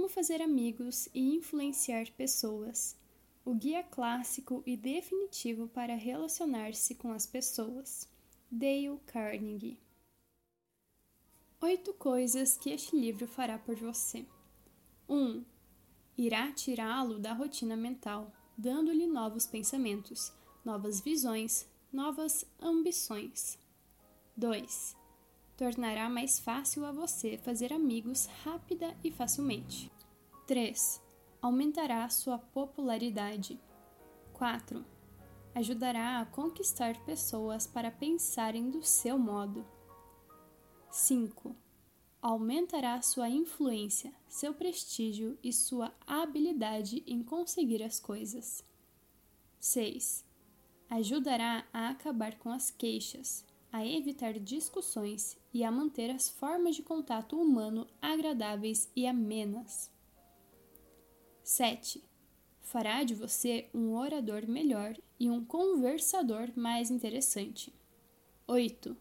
Como fazer amigos e influenciar pessoas. O guia clássico e definitivo para relacionar-se com as pessoas. Dale Carnegie. Oito coisas que este livro fará por você. 1. Um, irá tirá-lo da rotina mental, dando-lhe novos pensamentos, novas visões, novas ambições. 2. Tornará mais fácil a você fazer amigos rápida e facilmente. 3. Aumentará sua popularidade. 4. Ajudará a conquistar pessoas para pensarem do seu modo. 5. Aumentará sua influência, seu prestígio e sua habilidade em conseguir as coisas. 6. Ajudará a acabar com as queixas, a evitar discussões e a manter as formas de contato humano agradáveis e amenas. 7. Fará de você um orador melhor e um conversador mais interessante. 8.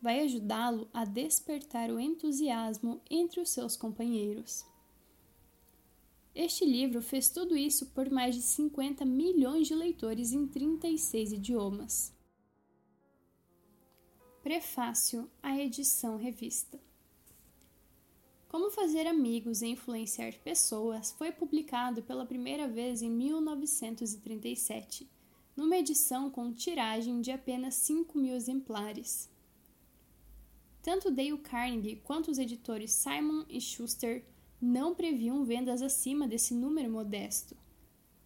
Vai ajudá-lo a despertar o entusiasmo entre os seus companheiros. Este livro fez tudo isso por mais de 50 milhões de leitores em 36 idiomas. Prefácio à edição revista. Como Fazer Amigos e Influenciar Pessoas foi publicado pela primeira vez em 1937, numa edição com tiragem de apenas 5 mil exemplares. Tanto Dale Carnegie quanto os editores Simon e Schuster não previam vendas acima desse número modesto.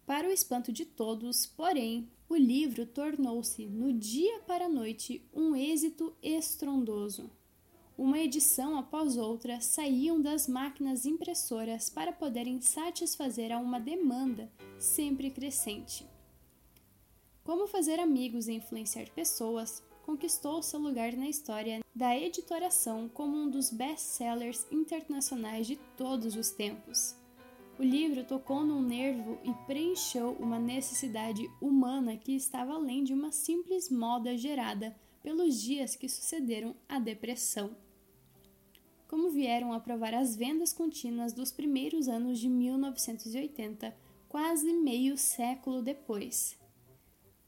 Para o espanto de todos, porém, o livro tornou-se, no dia para a noite, um êxito estrondoso. Uma edição após outra saíam das máquinas impressoras para poderem satisfazer a uma demanda sempre crescente. Como fazer amigos e influenciar pessoas conquistou seu lugar na história da editoração como um dos best-sellers internacionais de todos os tempos. O livro tocou num nervo e preencheu uma necessidade humana que estava além de uma simples moda gerada pelos dias que sucederam à depressão. Como vieram a provar as vendas contínuas dos primeiros anos de 1980, quase meio século depois.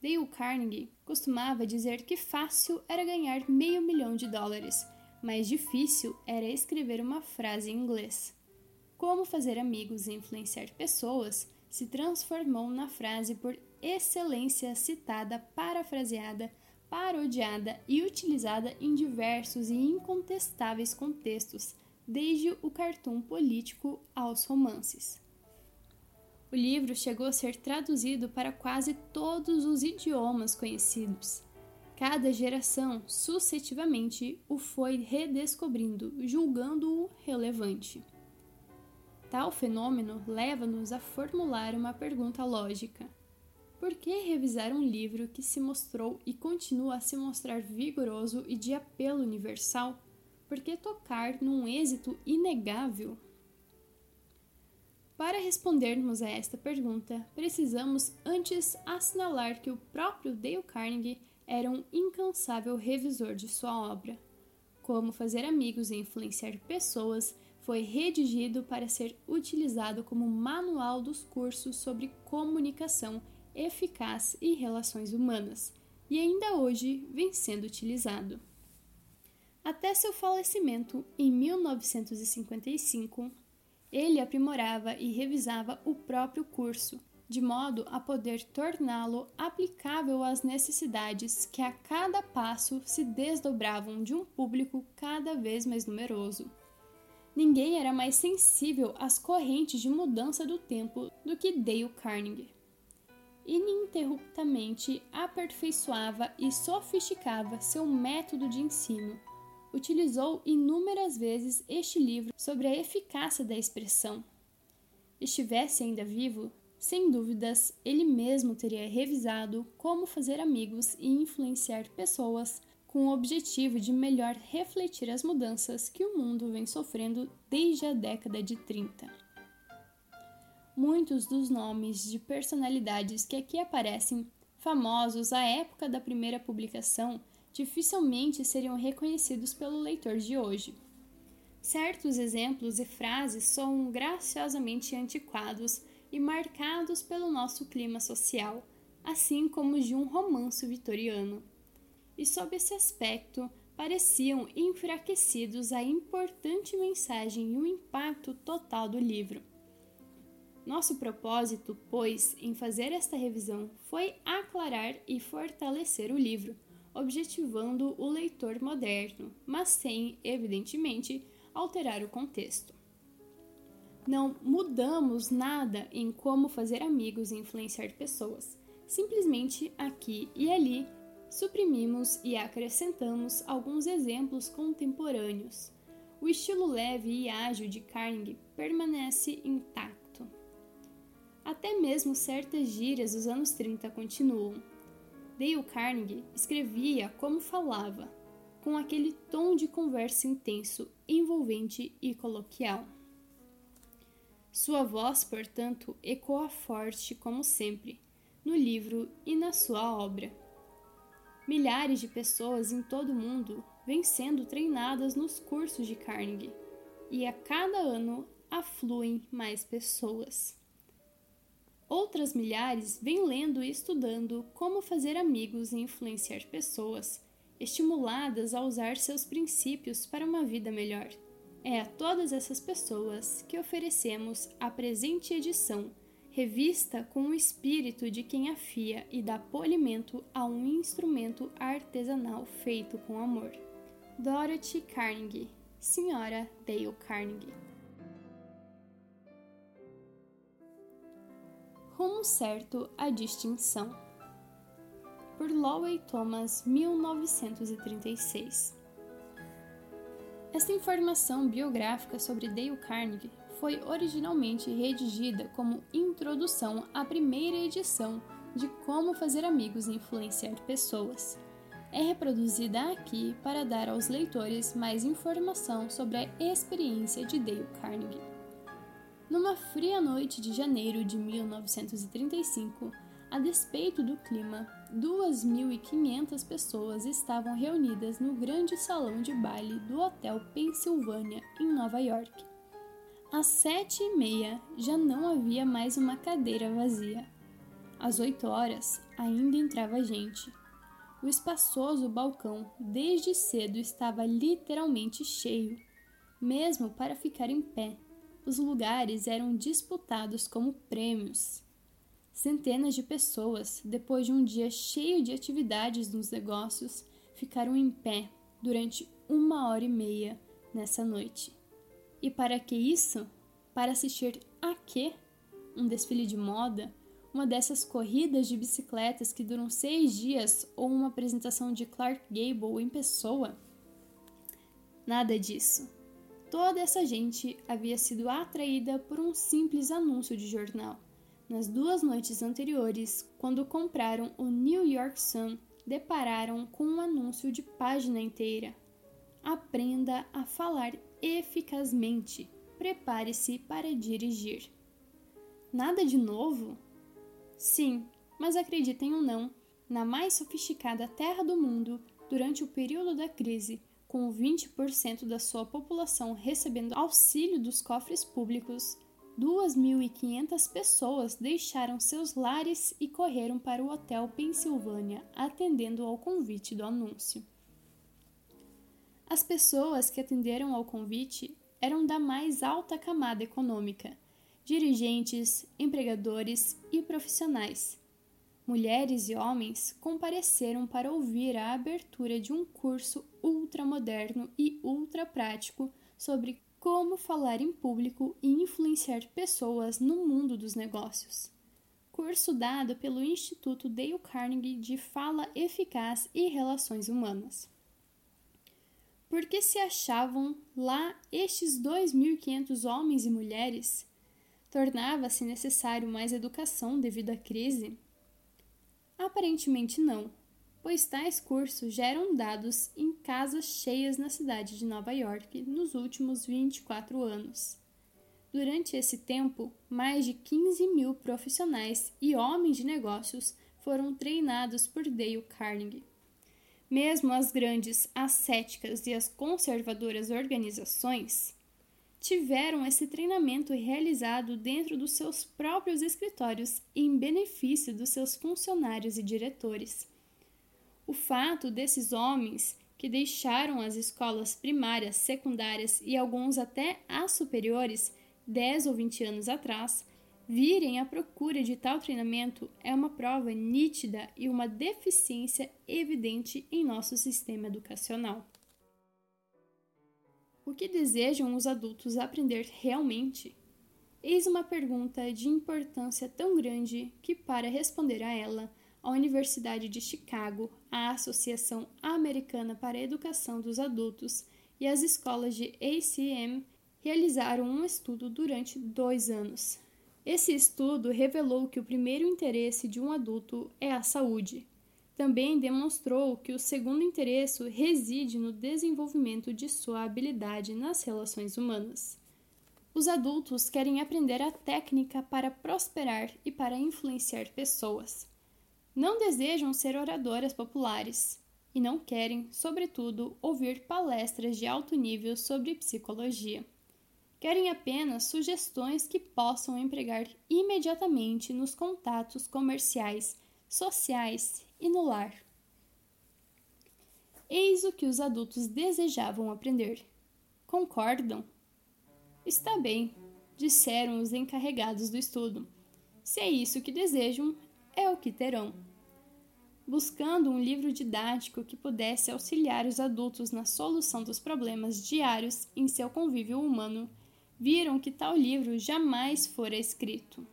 Dale Carnegie costumava dizer que fácil era ganhar meio milhão de dólares, mas difícil era escrever uma frase em inglês. Como fazer amigos e influenciar pessoas se transformou na frase por excelência citada, parafraseada, parodiada e utilizada em diversos e incontestáveis contextos, desde o cartoon político aos romances. O livro chegou a ser traduzido para quase todos os idiomas conhecidos. Cada geração, sucessivamente, o foi redescobrindo, julgando-o relevante. Tal fenômeno leva-nos a formular uma pergunta lógica: por que revisar um livro que se mostrou e continua a se mostrar vigoroso e de apelo universal? Por que tocar num êxito inegável? Para respondermos a esta pergunta, precisamos antes assinalar que o próprio Dale Carnegie era um incansável revisor de sua obra. Como fazer amigos e influenciar pessoas foi redigido para ser utilizado como manual dos cursos sobre comunicação eficaz e relações humanas, e ainda hoje vem sendo utilizado. Até seu falecimento em 1955, ele aprimorava e revisava o próprio curso, de modo a poder torná-lo aplicável às necessidades que a cada passo se desdobravam de um público cada vez mais numeroso. Ninguém era mais sensível às correntes de mudança do tempo do que Dale Carnegie. Ininterruptamente aperfeiçoava e sofisticava seu método de ensino. Utilizou inúmeras vezes este livro sobre a eficácia da expressão. Estivesse ainda vivo, sem dúvidas, ele mesmo teria revisado como fazer amigos e influenciar pessoas com o objetivo de melhor refletir as mudanças que o mundo vem sofrendo desde a década de 30. Muitos dos nomes de personalidades que aqui aparecem, famosos à época da primeira publicação, dificilmente seriam reconhecidos pelo leitor de hoje. Certos exemplos e frases são graciosamente antiquados e marcados pelo nosso clima social, assim como de um romance vitoriano. E sob esse aspecto, pareciam enfraquecidos a importante mensagem e o impacto total do livro. Nosso propósito, pois, em fazer esta revisão foi aclarar e fortalecer o livro, objetivando o leitor moderno, mas sem, evidentemente, alterar o contexto. Não mudamos nada em como fazer amigos e influenciar pessoas. Simplesmente aqui e ali suprimimos e acrescentamos alguns exemplos contemporâneos. O estilo leve e ágil de Carnegie permanece intacto. Até mesmo certas gírias dos anos 30 continuam. Dale Carnegie escrevia como falava, com aquele tom de conversa intenso, envolvente e coloquial. Sua voz, portanto, ecoa forte como sempre, no livro e na sua obra. Milhares de pessoas em todo o mundo vêm sendo treinadas nos cursos de Carnegie, e a cada ano afluem mais pessoas. Outras milhares vêm lendo e estudando como fazer amigos e influenciar pessoas estimuladas a usar seus princípios para uma vida melhor. É a todas essas pessoas que oferecemos a presente edição, revista com o espírito de quem afia e dá polimento a um instrumento artesanal feito com amor. Dorothy Carnegie, Senhora Dale Carnegie. Rumo certo à distinção por Lowell Thomas, 1936. Esta informação biográfica sobre Dale Carnegie foi originalmente redigida como introdução à primeira edição de Como Fazer Amigos e Influenciar Pessoas. É reproduzida aqui para dar aos leitores mais informação sobre a experiência de Dale Carnegie. Numa fria noite de janeiro de 1935, a despeito do clima, 2.500 pessoas estavam reunidas no grande salão de baile do Hotel Pennsylvania, em Nova York. Às sete e meia já não havia mais uma cadeira vazia. Às oito horas ainda entrava gente. O espaçoso balcão desde cedo estava literalmente cheio. Mesmo para ficar em pé, os lugares eram disputados como prêmios. Centenas de pessoas, depois de um dia cheio de atividades nos negócios, ficaram em pé durante uma hora e meia nessa noite. E para que isso? Para assistir a quê? Um desfile de moda? Uma dessas corridas de bicicletas que duram seis dias ou uma apresentação de Clark Gable em pessoa? Nada disso. Toda essa gente havia sido atraída por um simples anúncio de jornal nas duas noites anteriores, quando compraram o New York Sun, depararam com um anúncio de página inteira. Aprenda a falar eficazmente. Prepare-se para dirigir. Nada de novo? Sim, mas acreditem ou não, na mais sofisticada terra do mundo, durante o período da crise, com 20% da sua população recebendo auxílio dos cofres públicos, 2.500 pessoas deixaram seus lares e correram para o Hotel Pensilvânia, atendendo ao convite do anúncio. As pessoas que atenderam ao convite eram da mais alta camada econômica, dirigentes, empregadores e profissionais. Mulheres e homens compareceram para ouvir a abertura de um curso ultramoderno e ultra prático sobre como falar em público e influenciar pessoas no mundo dos negócios. Curso dado pelo Instituto Dale Carnegie de Fala Eficaz e Relações Humanas. Por que se achavam lá estes 2.500 homens e mulheres? Tornava-se necessário mais educação devido à crise? Aparentemente não pois tais cursos já eram dados em casas cheias na cidade de Nova York nos últimos 24 anos. Durante esse tempo, mais de 15 mil profissionais e homens de negócios foram treinados por Dale Carnegie. Mesmo as grandes ascéticas e as conservadoras organizações, tiveram esse treinamento realizado dentro dos seus próprios escritórios em benefício dos seus funcionários e diretores. O fato desses homens que deixaram as escolas primárias, secundárias e alguns até as superiores 10 ou 20 anos atrás virem à procura de tal treinamento é uma prova nítida e uma deficiência evidente em nosso sistema educacional. O que desejam os adultos aprender realmente? Eis uma pergunta de importância tão grande que, para responder a ela, a Universidade de Chicago, a Associação Americana para a Educação dos Adultos e as escolas de ACM realizaram um estudo durante dois anos. Esse estudo revelou que o primeiro interesse de um adulto é a saúde, também demonstrou que o segundo interesse reside no desenvolvimento de sua habilidade nas relações humanas. Os adultos querem aprender a técnica para prosperar e para influenciar pessoas. Não desejam ser oradoras populares e não querem, sobretudo, ouvir palestras de alto nível sobre psicologia. Querem apenas sugestões que possam empregar imediatamente nos contatos comerciais, sociais e no lar. Eis o que os adultos desejavam aprender. Concordam? Está bem, disseram os encarregados do estudo. Se é isso que desejam, é o que terão. Buscando um livro didático que pudesse auxiliar os adultos na solução dos problemas diários em seu convívio humano, viram que tal livro jamais fora escrito.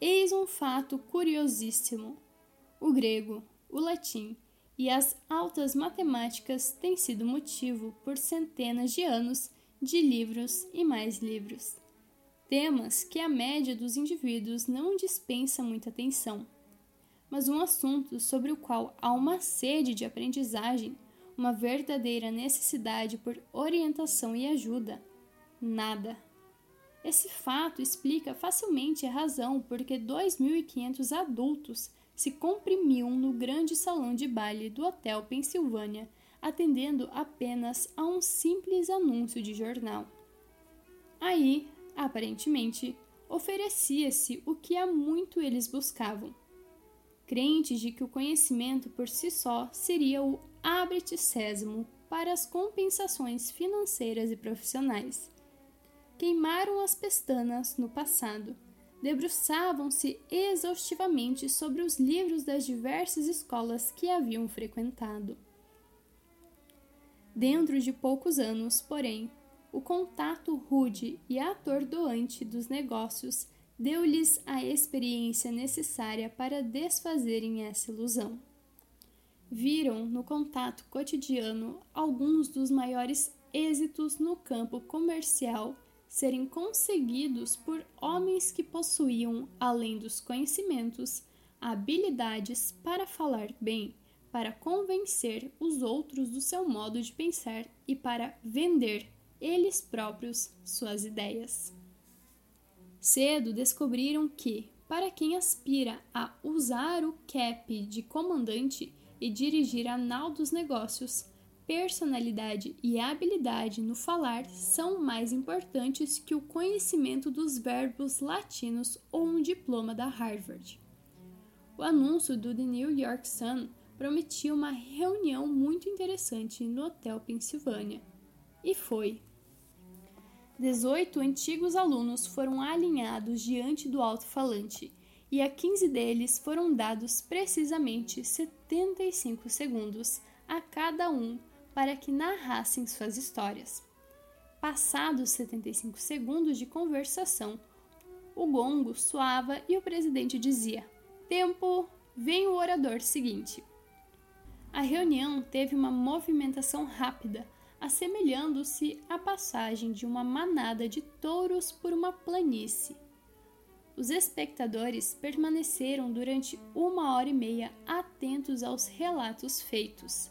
Eis um fato curiosíssimo. O grego, o latim e as altas matemáticas têm sido motivo por centenas de anos de livros e mais livros. Temas que a média dos indivíduos não dispensa muita atenção, mas um assunto sobre o qual há uma sede de aprendizagem, uma verdadeira necessidade por orientação e ajuda. Nada. Esse fato explica facilmente a razão por que 2.500 adultos se comprimiam no grande salão de baile do Hotel Pensilvânia, atendendo apenas a um simples anúncio de jornal. Aí, aparentemente, oferecia-se o que há muito eles buscavam. Crentes de que o conhecimento por si só seria o abre-te para as compensações financeiras e profissionais. Queimaram as pestanas no passado debruçavam-se exaustivamente sobre os livros das diversas escolas que haviam frequentado. Dentro de poucos anos, porém, o contato rude e atordoante dos negócios deu-lhes a experiência necessária para desfazerem essa ilusão. Viram no contato cotidiano alguns dos maiores êxitos no campo comercial serem conseguidos por homens que possuíam, além dos conhecimentos, habilidades para falar bem, para convencer os outros do seu modo de pensar e para vender eles próprios suas ideias. Cedo descobriram que, para quem aspira a usar o cap de comandante e dirigir a nau dos negócios, personalidade e habilidade no falar são mais importantes que o conhecimento dos verbos latinos ou um diploma da Harvard. O anúncio do The New York Sun prometia uma reunião muito interessante no Hotel Pensilvânia. E foi. 18 antigos alunos foram alinhados diante do alto-falante e a 15 deles foram dados precisamente 75 segundos a cada um para que narrassem suas histórias. Passados 75 segundos de conversação, o gongo soava e o presidente dizia: Tempo, vem o orador seguinte. A reunião teve uma movimentação rápida, assemelhando-se à passagem de uma manada de touros por uma planície. Os espectadores permaneceram durante uma hora e meia atentos aos relatos feitos.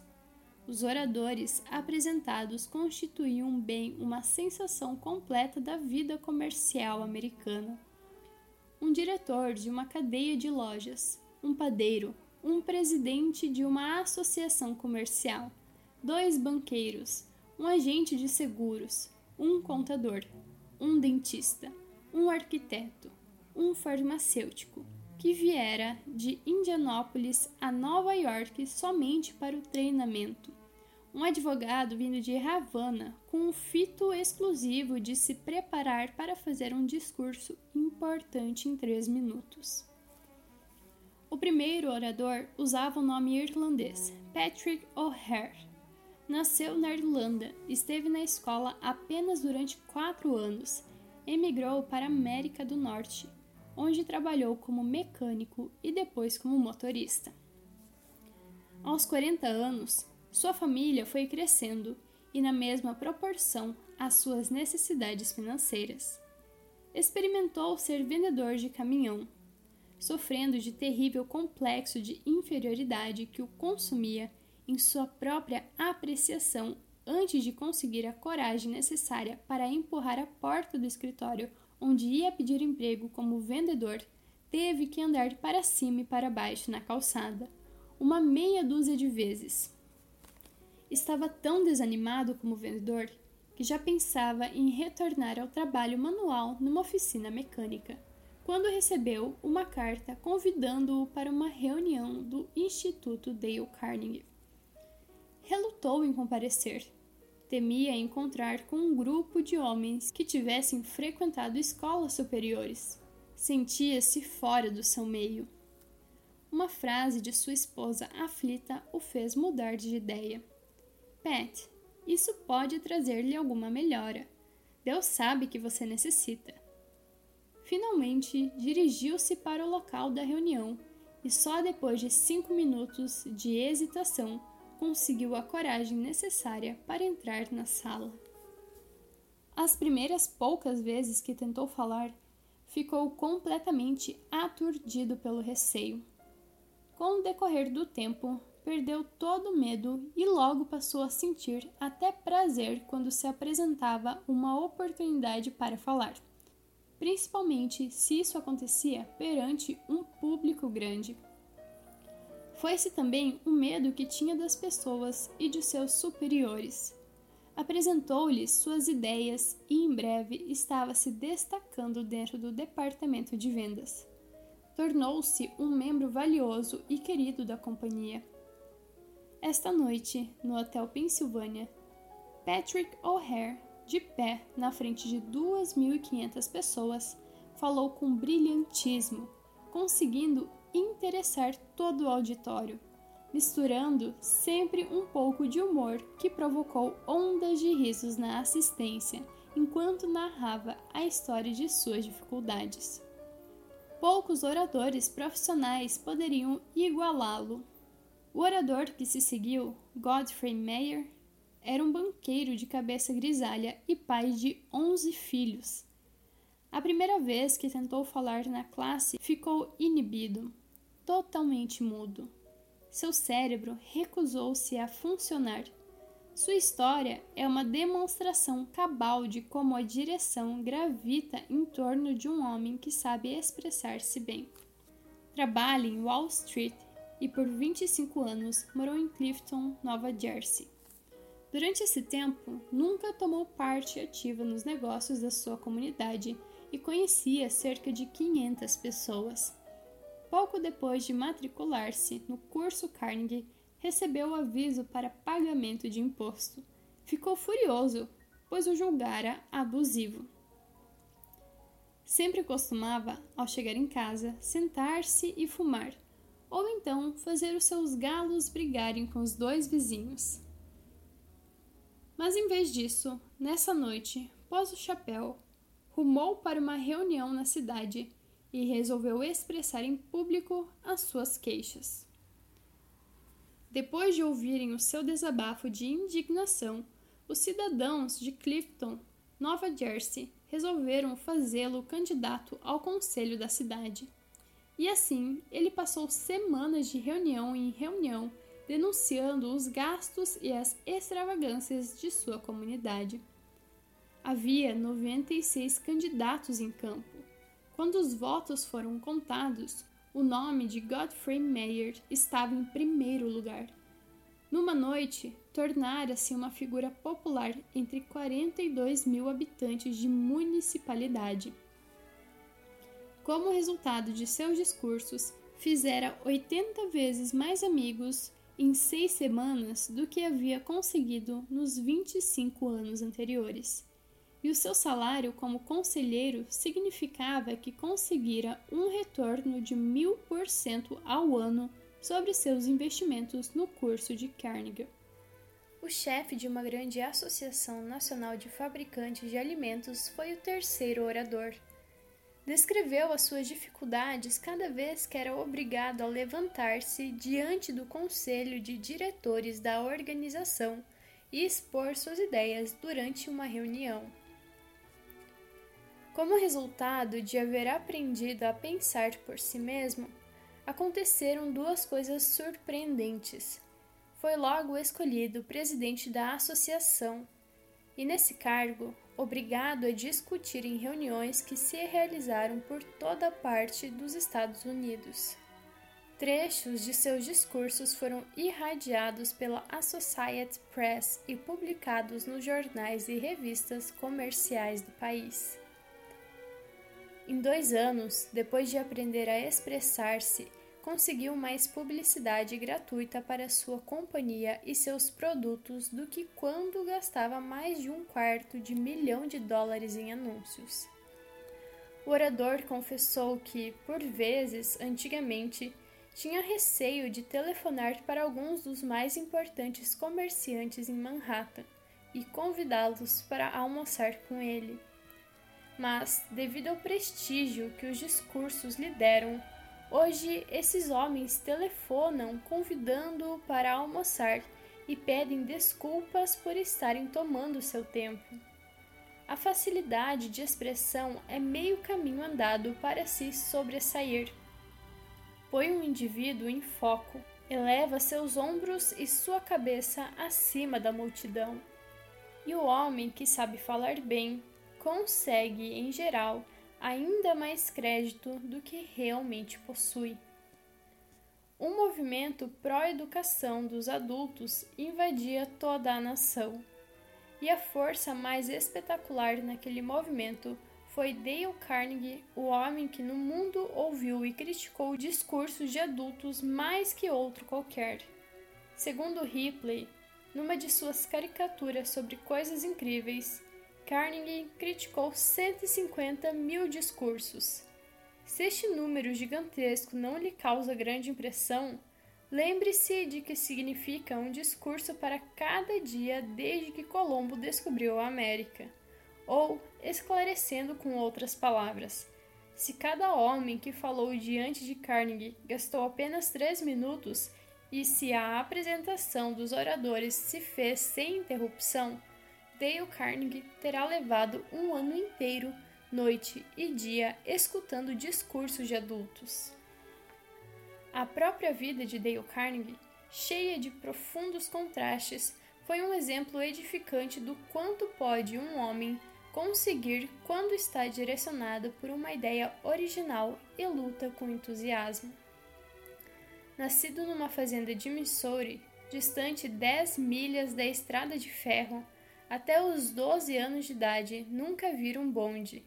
Os oradores apresentados constituíam bem uma sensação completa da vida comercial americana. Um diretor de uma cadeia de lojas, um padeiro, um presidente de uma associação comercial, dois banqueiros, um agente de seguros, um contador, um dentista, um arquiteto, um farmacêutico, que viera de Indianópolis a Nova York somente para o treinamento. Um advogado vindo de Havana com o fito exclusivo de se preparar para fazer um discurso importante em três minutos. O primeiro orador usava o nome irlandês, Patrick O'Hare. Nasceu na Irlanda, esteve na escola apenas durante quatro anos, emigrou para a América do Norte onde trabalhou como mecânico e depois como motorista. Aos 40 anos, sua família foi crescendo e na mesma proporção às suas necessidades financeiras. Experimentou ser vendedor de caminhão, sofrendo de terrível complexo de inferioridade que o consumia em sua própria apreciação antes de conseguir a coragem necessária para empurrar a porta do escritório onde ia pedir emprego como vendedor, teve que andar para cima e para baixo na calçada, uma meia dúzia de vezes. Estava tão desanimado como vendedor que já pensava em retornar ao trabalho manual numa oficina mecânica, quando recebeu uma carta convidando-o para uma reunião do Instituto Dale Carnegie. Relutou em comparecer, temia encontrar com um grupo de homens que tivessem frequentado escolas superiores. Sentia-se fora do seu meio. Uma frase de sua esposa aflita o fez mudar de ideia. Pat, isso pode trazer-lhe alguma melhora. Deus sabe que você necessita. Finalmente, dirigiu-se para o local da reunião e só depois de cinco minutos de hesitação conseguiu a coragem necessária para entrar na sala. As primeiras poucas vezes que tentou falar, ficou completamente aturdido pelo receio. Com o decorrer do tempo, perdeu todo o medo e logo passou a sentir até prazer quando se apresentava uma oportunidade para falar, principalmente se isso acontecia perante um público grande. Foi-se também o medo que tinha das pessoas e de seus superiores. Apresentou-lhes suas ideias e em breve estava se destacando dentro do departamento de vendas. Tornou-se um membro valioso e querido da companhia. Esta noite, no Hotel Pensilvânia, Patrick O'Hare, de pé na frente de 2.500 pessoas, falou com brilhantismo, conseguindo interessar todo o auditório, misturando sempre um pouco de humor que provocou ondas de risos na assistência enquanto narrava a história de suas dificuldades. Poucos oradores profissionais poderiam igualá-lo. O orador que se seguiu, Godfrey Meyer, era um banqueiro de cabeça grisalha e pai de 11 filhos. A primeira vez que tentou falar na classe, ficou inibido totalmente mudo. Seu cérebro recusou-se a funcionar. Sua história é uma demonstração cabal de como a direção gravita em torno de um homem que sabe expressar-se bem. Trabalha em Wall Street e por 25 anos morou em Clifton, Nova Jersey. Durante esse tempo, nunca tomou parte ativa nos negócios da sua comunidade e conhecia cerca de 500 pessoas pouco depois de matricular-se no curso Carnegie, recebeu o aviso para pagamento de imposto. Ficou furioso, pois o julgara abusivo. Sempre costumava, ao chegar em casa, sentar-se e fumar, ou então fazer os seus galos brigarem com os dois vizinhos. Mas em vez disso, nessa noite, pôs o chapéu, rumou para uma reunião na cidade e resolveu expressar em público as suas queixas. Depois de ouvirem o seu desabafo de indignação, os cidadãos de Clifton, Nova Jersey, resolveram fazê-lo candidato ao conselho da cidade. E assim, ele passou semanas de reunião em reunião denunciando os gastos e as extravagâncias de sua comunidade. Havia 96 candidatos em campo quando os votos foram contados, o nome de Godfrey Meyer estava em primeiro lugar. Numa noite, tornara-se uma figura popular entre 42 mil habitantes de municipalidade. Como resultado de seus discursos, fizera 80 vezes mais amigos em seis semanas do que havia conseguido nos 25 anos anteriores. E o seu salário como conselheiro significava que conseguira um retorno de mil por cento ao ano sobre seus investimentos no curso de Carnegie. O chefe de uma grande associação nacional de fabricantes de alimentos foi o terceiro orador. Descreveu as suas dificuldades cada vez que era obrigado a levantar-se diante do conselho de diretores da organização e expor suas ideias durante uma reunião. Como resultado de haver aprendido a pensar por si mesmo, aconteceram duas coisas surpreendentes. Foi logo escolhido presidente da associação, e nesse cargo, obrigado a discutir em reuniões que se realizaram por toda parte dos Estados Unidos. Trechos de seus discursos foram irradiados pela Associated Press e publicados nos jornais e revistas comerciais do país. Em dois anos, depois de aprender a expressar-se, conseguiu mais publicidade gratuita para sua companhia e seus produtos do que quando gastava mais de um quarto de milhão de dólares em anúncios. O orador confessou que, por vezes, antigamente, tinha receio de telefonar para alguns dos mais importantes comerciantes em Manhattan e convidá-los para almoçar com ele. Mas, devido ao prestígio que os discursos lhe deram, Hoje, esses homens telefonam convidando-o para almoçar e pedem desculpas por estarem tomando seu tempo. A facilidade de expressão é meio caminho andado para se sobressair. Põe um indivíduo em foco, eleva seus ombros e sua cabeça acima da multidão. E o homem que sabe falar bem consegue, em geral, ainda mais crédito do que realmente possui. Um movimento pró-educação dos adultos invadia toda a nação. E a força mais espetacular naquele movimento foi Dale Carnegie, o homem que no mundo ouviu e criticou discursos de adultos mais que outro qualquer. Segundo Ripley, numa de suas caricaturas sobre coisas incríveis, Carnegie criticou 150 mil discursos. Se este número gigantesco não lhe causa grande impressão, lembre-se de que significa um discurso para cada dia desde que Colombo descobriu a América. Ou, esclarecendo com outras palavras, se cada homem que falou diante de Carnegie gastou apenas três minutos e se a apresentação dos oradores se fez sem interrupção, Dale Carnegie terá levado um ano inteiro, noite e dia, escutando discursos de adultos. A própria vida de Dale Carnegie, cheia de profundos contrastes, foi um exemplo edificante do quanto pode um homem conseguir quando está direcionado por uma ideia original e luta com entusiasmo. Nascido numa fazenda de Missouri, distante 10 milhas da estrada de ferro, até os 12 anos de idade, nunca viram bonde.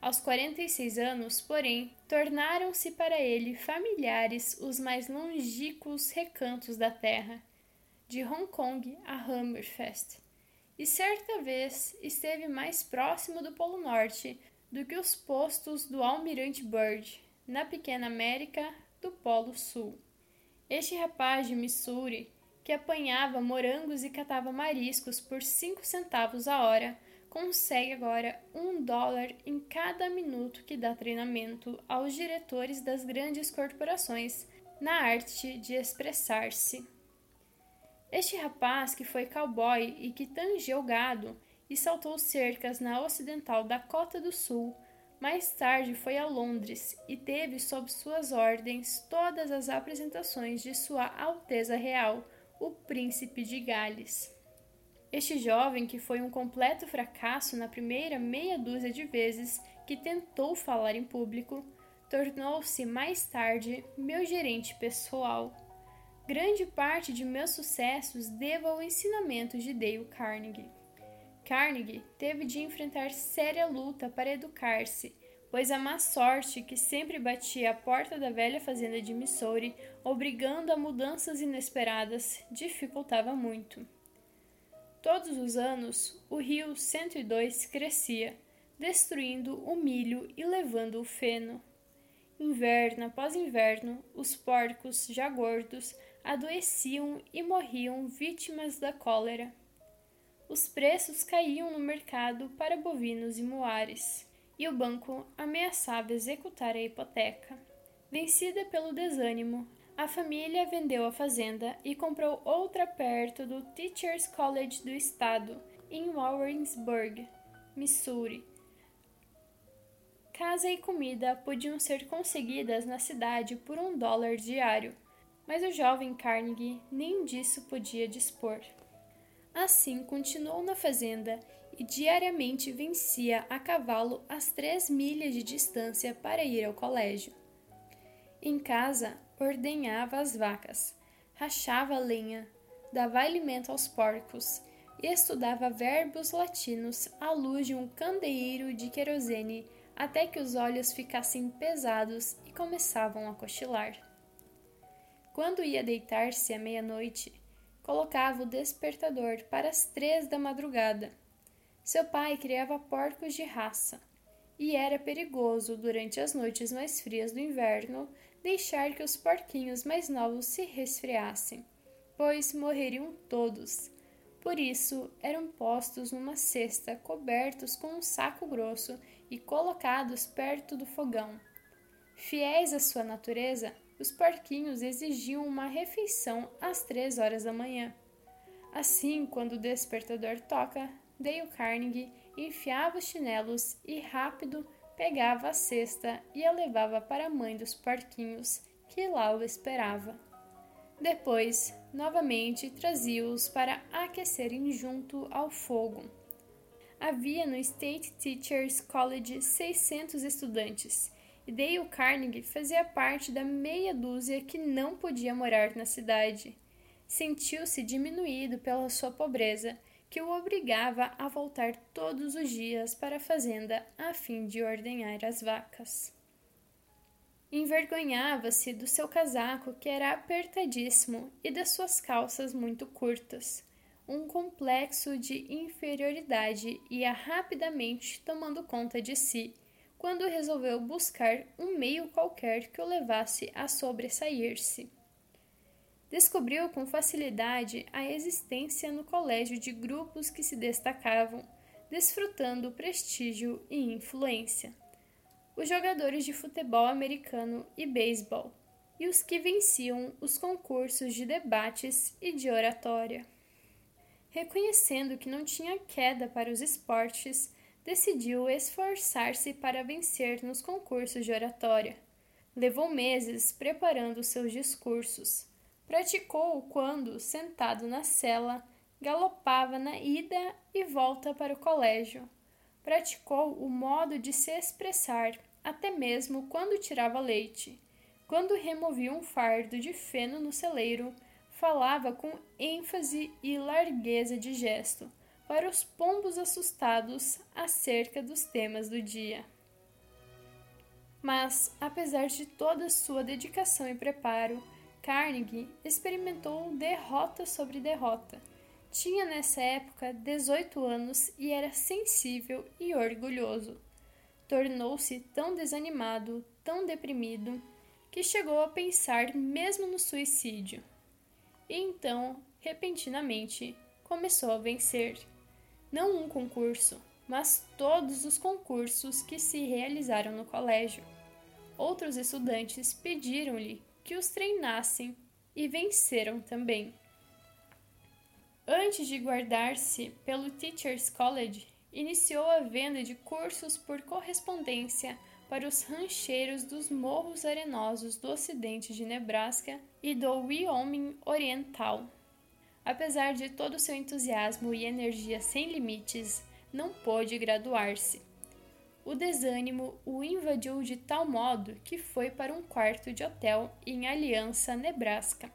Aos 46 anos, porém, tornaram-se para ele familiares os mais longínquos recantos da terra, de Hong Kong a Hammerfest. E certa vez esteve mais próximo do Polo Norte do que os postos do Almirante Byrd, na pequena América do Polo Sul. Este rapaz de Missouri que apanhava morangos e catava mariscos por cinco centavos a hora, consegue agora um dólar em cada minuto que dá treinamento aos diretores das grandes corporações na arte de expressar-se. Este rapaz, que foi cowboy e que tangeu gado e saltou cercas na ocidental Dakota do Sul, mais tarde foi a Londres e teve sob suas ordens todas as apresentações de Sua Alteza Real o príncipe de Gales. Este jovem, que foi um completo fracasso na primeira meia dúzia de vezes que tentou falar em público, tornou-se mais tarde meu gerente pessoal. Grande parte de meus sucessos devo ao ensinamento de Dale Carnegie. Carnegie teve de enfrentar séria luta para educar-se, pois a má sorte que sempre batia à porta da velha fazenda de Missouri, obrigando a mudanças inesperadas, dificultava muito. Todos os anos, o rio 102 crescia, destruindo o milho e levando o feno. Inverno após inverno, os porcos, já gordos, adoeciam e morriam vítimas da cólera. Os preços caíam no mercado para bovinos e moares, e o banco ameaçava executar a hipoteca. Vencida pelo desânimo, a família vendeu a fazenda e comprou outra perto do Teachers College do estado, em Warrensburg, Missouri, Casa e comida podiam ser conseguidas na cidade por um dólar diário, mas o jovem Carnegie nem disso podia dispor. Assim, continuou na fazenda e diariamente vencia a cavalo as três milhas de distância para ir ao colégio. Em casa, ordenhava as vacas, rachava lenha, dava alimento aos porcos e estudava verbos latinos à luz de um candeeiro de querosene até que os olhos ficassem pesados e começavam a cochilar. Quando ia deitar-se à meia-noite, colocava o despertador para as três da madrugada. Seu pai criava porcos de raça, e era perigoso, durante as noites mais frias do inverno, deixar que os porquinhos mais novos se resfriassem, pois morreriam todos. Por isso, eram postos numa cesta cobertos com um saco grosso e colocados perto do fogão. Fiéis à sua natureza, os porquinhos exigiam uma refeição às três horas da manhã. Assim, quando o despertador toca, Dale Carnegie enfiava os chinelos e rápido pegava a cesta e a levava para a mãe dos porquinhos, que lá o esperava. Depois, novamente, trazia-os para aquecerem junto ao fogo havia no State Teachers College 600 estudantes, e Dale Carnegie fazia parte da meia dúzia que não podia morar na cidade. Sentiu-se diminuído pela sua pobreza, que o obrigava a voltar todos os dias para a fazenda a fim de ordenhar as vacas. Envergonhava-se do seu casaco, que era apertadíssimo, e das suas calças muito curtas um complexo de inferioridade ia rapidamente tomando conta de si, quando resolveu buscar um meio qualquer que o levasse a sobressair-se. Descobriu com facilidade a existência no colégio de grupos que se destacavam, desfrutando prestígio e influência. Os jogadores de futebol americano e beisebol, e os que venciam os concursos de debates e de oratória. Reconhecendo que não tinha queda para os esportes, decidiu esforçar-se para vencer nos concursos de oratória. Levou meses preparando seus discursos. Praticou quando, sentado na cela, galopava na ida e volta para o colégio. Praticou o modo de se expressar, até mesmo quando tirava leite. Quando removia um fardo de feno no celeiro, falava com ênfase e largueza de gesto para os pombos assustados acerca dos temas do dia. Mas, apesar de toda sua dedicação e preparo, Carnegie experimentou derrota sobre derrota. Tinha nessa época 18 anos e era sensível e orgulhoso. Tornou-se tão desanimado, tão deprimido, que chegou a pensar mesmo no suicídio e então, repentinamente, começou a vencer. Não um concurso, mas todos os concursos que se realizaram no colégio. Outros estudantes pediram-lhe que os treinassem e venceram também. Antes de guardar-se pelo Teachers College, iniciou a venda de cursos por correspondência para os rancheiros dos morros arenosos do ocidente de Nebraska e do Wyoming Oriental. Apesar de todo seu entusiasmo e energia sem limites, não pôde graduar-se. O desânimo o invadiu de tal modo que foi para um quarto de hotel em Aliança, Nebraska.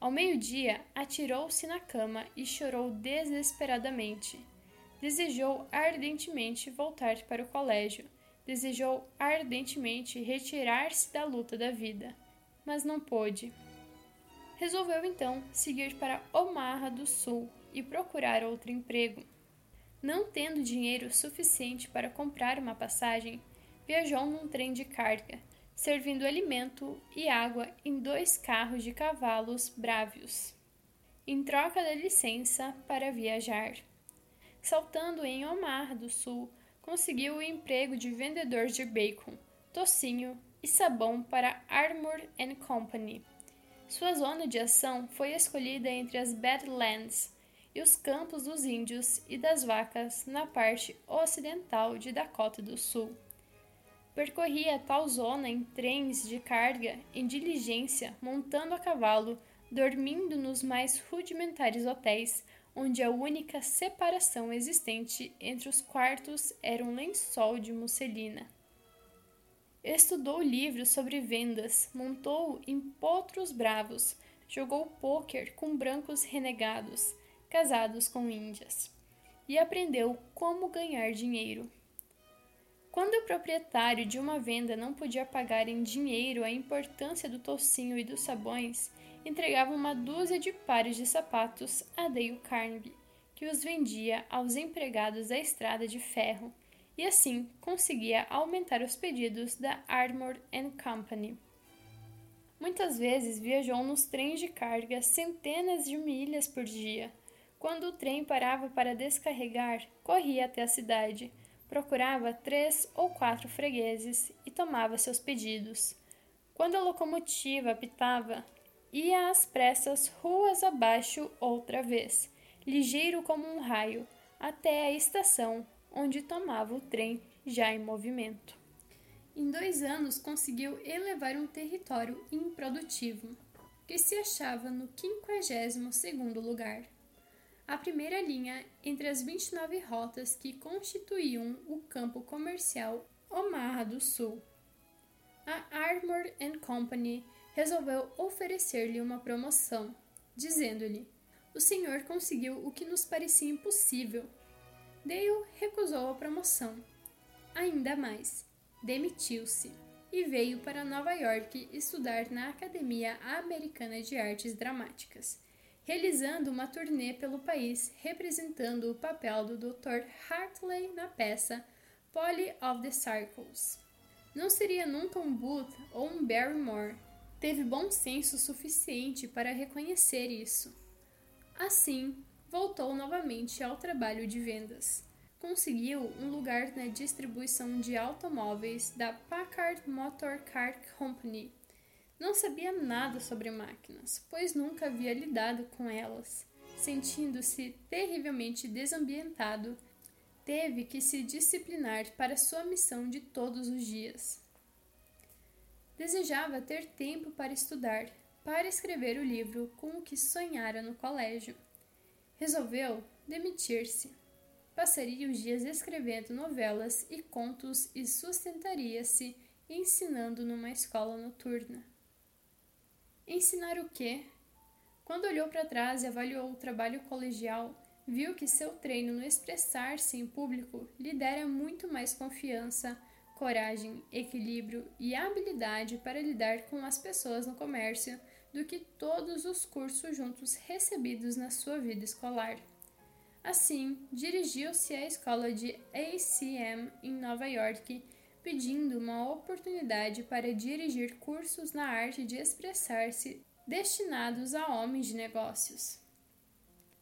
Ao meio-dia, atirou-se na cama e chorou desesperadamente. Desejou ardentemente voltar para o colégio. Desejou ardentemente retirar-se da luta da vida, mas não pôde. Resolveu então seguir para Omaha do Sul e procurar outro emprego. Não tendo dinheiro suficiente para comprar uma passagem, viajou num trem de carga, servindo alimento e água em dois carros de cavalos brávios, em troca da licença para viajar. Saltando em Omar do Sul, conseguiu o emprego de vendedor de bacon, tocinho e sabão para Armour Company. Sua zona de ação foi escolhida entre as Badlands, e os campos dos índios e das vacas na parte ocidental de Dakota do Sul. Percorria tal zona em trens de carga, em diligência, montando a cavalo, dormindo nos mais rudimentares hotéis, onde a única separação existente entre os quartos era um lençol de musselina. Estudou livros sobre vendas, montou em potros bravos, jogou pôquer com brancos renegados, casados com índias, e aprendeu como ganhar dinheiro. Quando o proprietário de uma venda não podia pagar em dinheiro a importância do tocinho e dos sabões, entregava uma dúzia de pares de sapatos a Dale Carnegie, que os vendia aos empregados da estrada de ferro, e assim conseguia aumentar os pedidos da Armour Company. Muitas vezes viajou nos trens de carga centenas de milhas por dia, quando o trem parava para descarregar, corria até a cidade, procurava três ou quatro fregueses e tomava seus pedidos. Quando a locomotiva apitava, ia às pressas ruas abaixo outra vez, ligeiro como um raio, até a estação, onde tomava o trem já em movimento. Em dois anos conseguiu elevar um território improdutivo, que se achava no 52 segundo lugar a primeira linha entre as 29 rotas que constituíam o campo comercial Omaha do Sul. A Armour Company resolveu oferecer-lhe uma promoção, dizendo-lhe: O senhor conseguiu o que nos parecia impossível. Dale recusou a promoção. Ainda mais, demitiu-se e veio para Nova York estudar na Academia Americana de Artes Dramáticas realizando uma turnê pelo país representando o papel do Dr. Hartley na peça Polly of the Circles. Não seria nunca um Booth ou um Barrymore. Teve bom senso suficiente para reconhecer isso. Assim, voltou novamente ao trabalho de vendas. Conseguiu um lugar na distribuição de automóveis da Packard Motor Car Company não sabia nada sobre máquinas, pois nunca havia lidado com elas. Sentindo-se terrivelmente desambientado, teve que se disciplinar para sua missão de todos os dias. Desejava ter tempo para estudar, para escrever o livro com o que sonhara no colégio. Resolveu demitir-se. Passaria os dias escrevendo novelas e contos e sustentaria-se ensinando numa escola noturna. Ensinar o quê? Quando olhou para trás e avaliou o trabalho colegial, viu que seu treino no expressar-se em público lhe dera muito mais confiança, coragem, equilíbrio e habilidade para lidar com as pessoas no comércio do que todos os cursos juntos recebidos na sua vida escolar. Assim, dirigiu-se à escola de ACM em Nova York pedindo uma oportunidade para dirigir cursos na arte de expressar-se destinados a homens de negócios.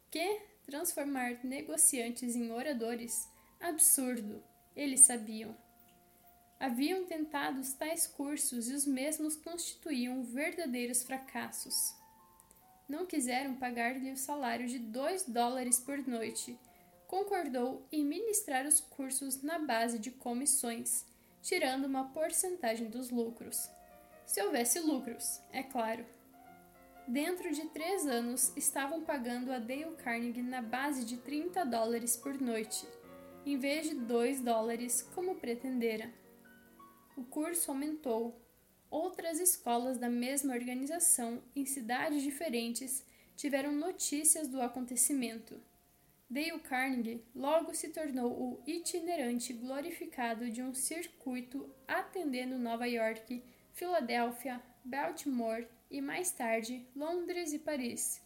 Que transformar negociantes em oradores? Absurdo, eles sabiam. Haviam tentado tais cursos e os mesmos constituíam verdadeiros fracassos. Não quiseram pagar-lhe o salário de dois dólares por noite. Concordou em ministrar os cursos na base de comissões tirando uma porcentagem dos lucros. Se houvesse lucros, é claro. Dentro de três anos, estavam pagando a Dale Carnegie na base de 30 dólares por noite. em vez de 2 dólares como pretendera. O curso aumentou. Outras escolas da mesma organização, em cidades diferentes, tiveram notícias do acontecimento. Dale Carnegie logo se tornou o itinerante glorificado de um circuito atendendo Nova York, Filadélfia, Baltimore e mais tarde Londres e Paris.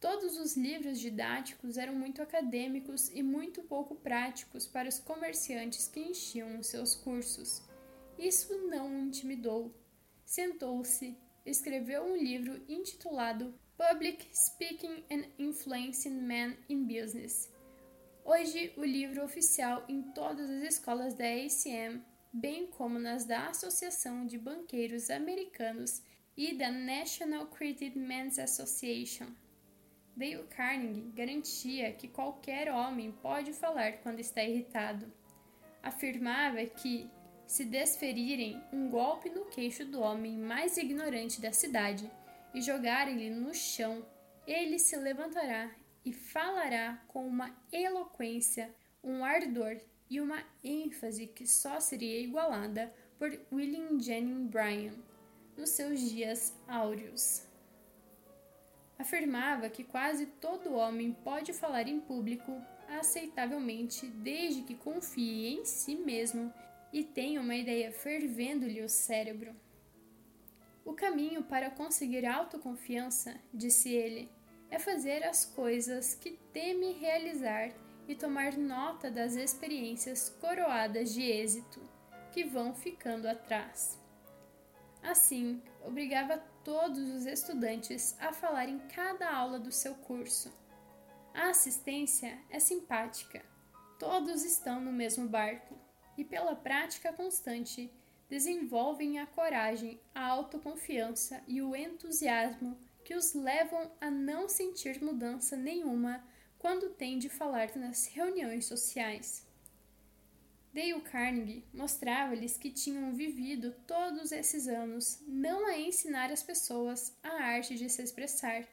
Todos os livros didáticos eram muito acadêmicos e muito pouco práticos para os comerciantes que enchiam os seus cursos. Isso não o intimidou. Sentou-se, escreveu um livro intitulado Public Speaking and Influencing Men in Business. Hoje, o livro oficial em todas as escolas da ACM, bem como nas da Associação de Banqueiros Americanos e da National Credit Men's Association. Dale Carnegie garantia que qualquer homem pode falar quando está irritado. Afirmava que, se desferirem um golpe no queixo do homem mais ignorante da cidade e jogarem-lhe no chão, ele se levantará e falará com uma eloquência, um ardor e uma ênfase que só seria igualada por William Jennings Bryan nos seus dias áureos afirmava que quase todo homem pode falar em público aceitavelmente desde que confie em si mesmo e tenha uma ideia fervendo-lhe o cérebro. O caminho para conseguir autoconfiança, disse ele, é fazer as coisas que teme realizar e tomar nota das experiências coroadas de êxito que vão ficando atrás. Assim, obrigava todos os estudantes a falar em cada aula do seu curso. A assistência é simpática, todos estão no mesmo barco e, pela prática constante, desenvolvem a coragem, a autoconfiança e o entusiasmo que os levam a não sentir mudança nenhuma quando têm de falar nas reuniões sociais. Dale Carnegie mostrava-lhes que tinham vivido todos esses anos não a ensinar as pessoas a arte de se expressar,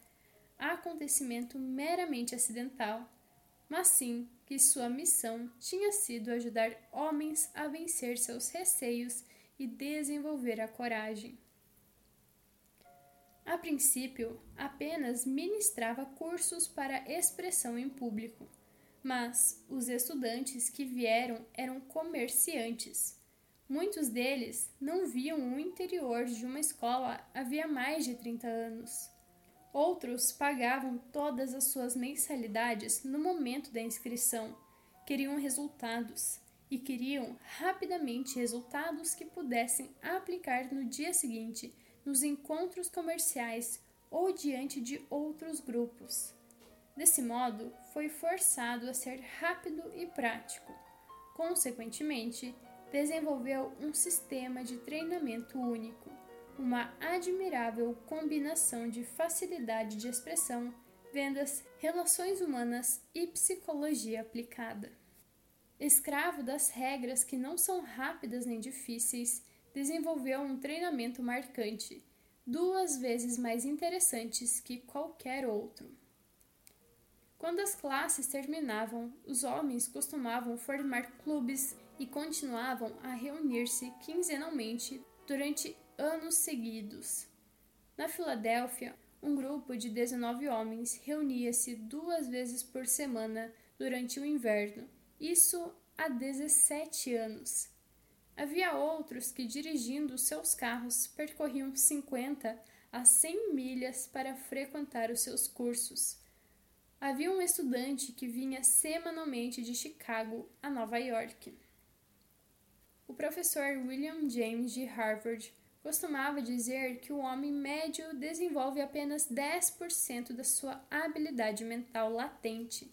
acontecimento meramente acidental, mas sim que sua missão tinha sido ajudar homens a vencer seus receios e desenvolver a coragem. A princípio, apenas ministrava cursos para expressão em público mas os estudantes que vieram eram comerciantes. Muitos deles não viam o interior de uma escola havia mais de 30 anos. Outros pagavam todas as suas mensalidades no momento da inscrição, queriam resultados e queriam rapidamente resultados que pudessem aplicar no dia seguinte nos encontros comerciais ou diante de outros grupos. Desse modo, foi forçado a ser rápido e prático. Consequentemente, desenvolveu um sistema de treinamento único, uma admirável combinação de facilidade de expressão, vendas, relações humanas e psicologia aplicada. Escravo das regras que não são rápidas nem difíceis, desenvolveu um treinamento marcante, duas vezes mais interessantes que qualquer outro. Quando as classes terminavam, os homens costumavam formar clubes e continuavam a reunir-se quinzenalmente durante anos seguidos. Na Filadélfia, um grupo de 19 homens reunia-se duas vezes por semana durante o inverno, isso há 17 anos. Havia outros que, dirigindo seus carros, percorriam 50 a 100 milhas para frequentar os seus cursos. Havia um estudante que vinha semanalmente de Chicago a Nova York. O professor William James de Harvard costumava dizer que o homem médio desenvolve apenas 10% da sua habilidade mental latente.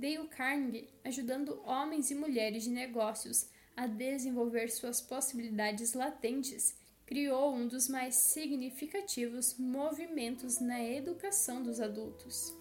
Dale Carnegie, ajudando homens e mulheres de negócios a desenvolver suas possibilidades latentes, criou um dos mais significativos movimentos na educação dos adultos.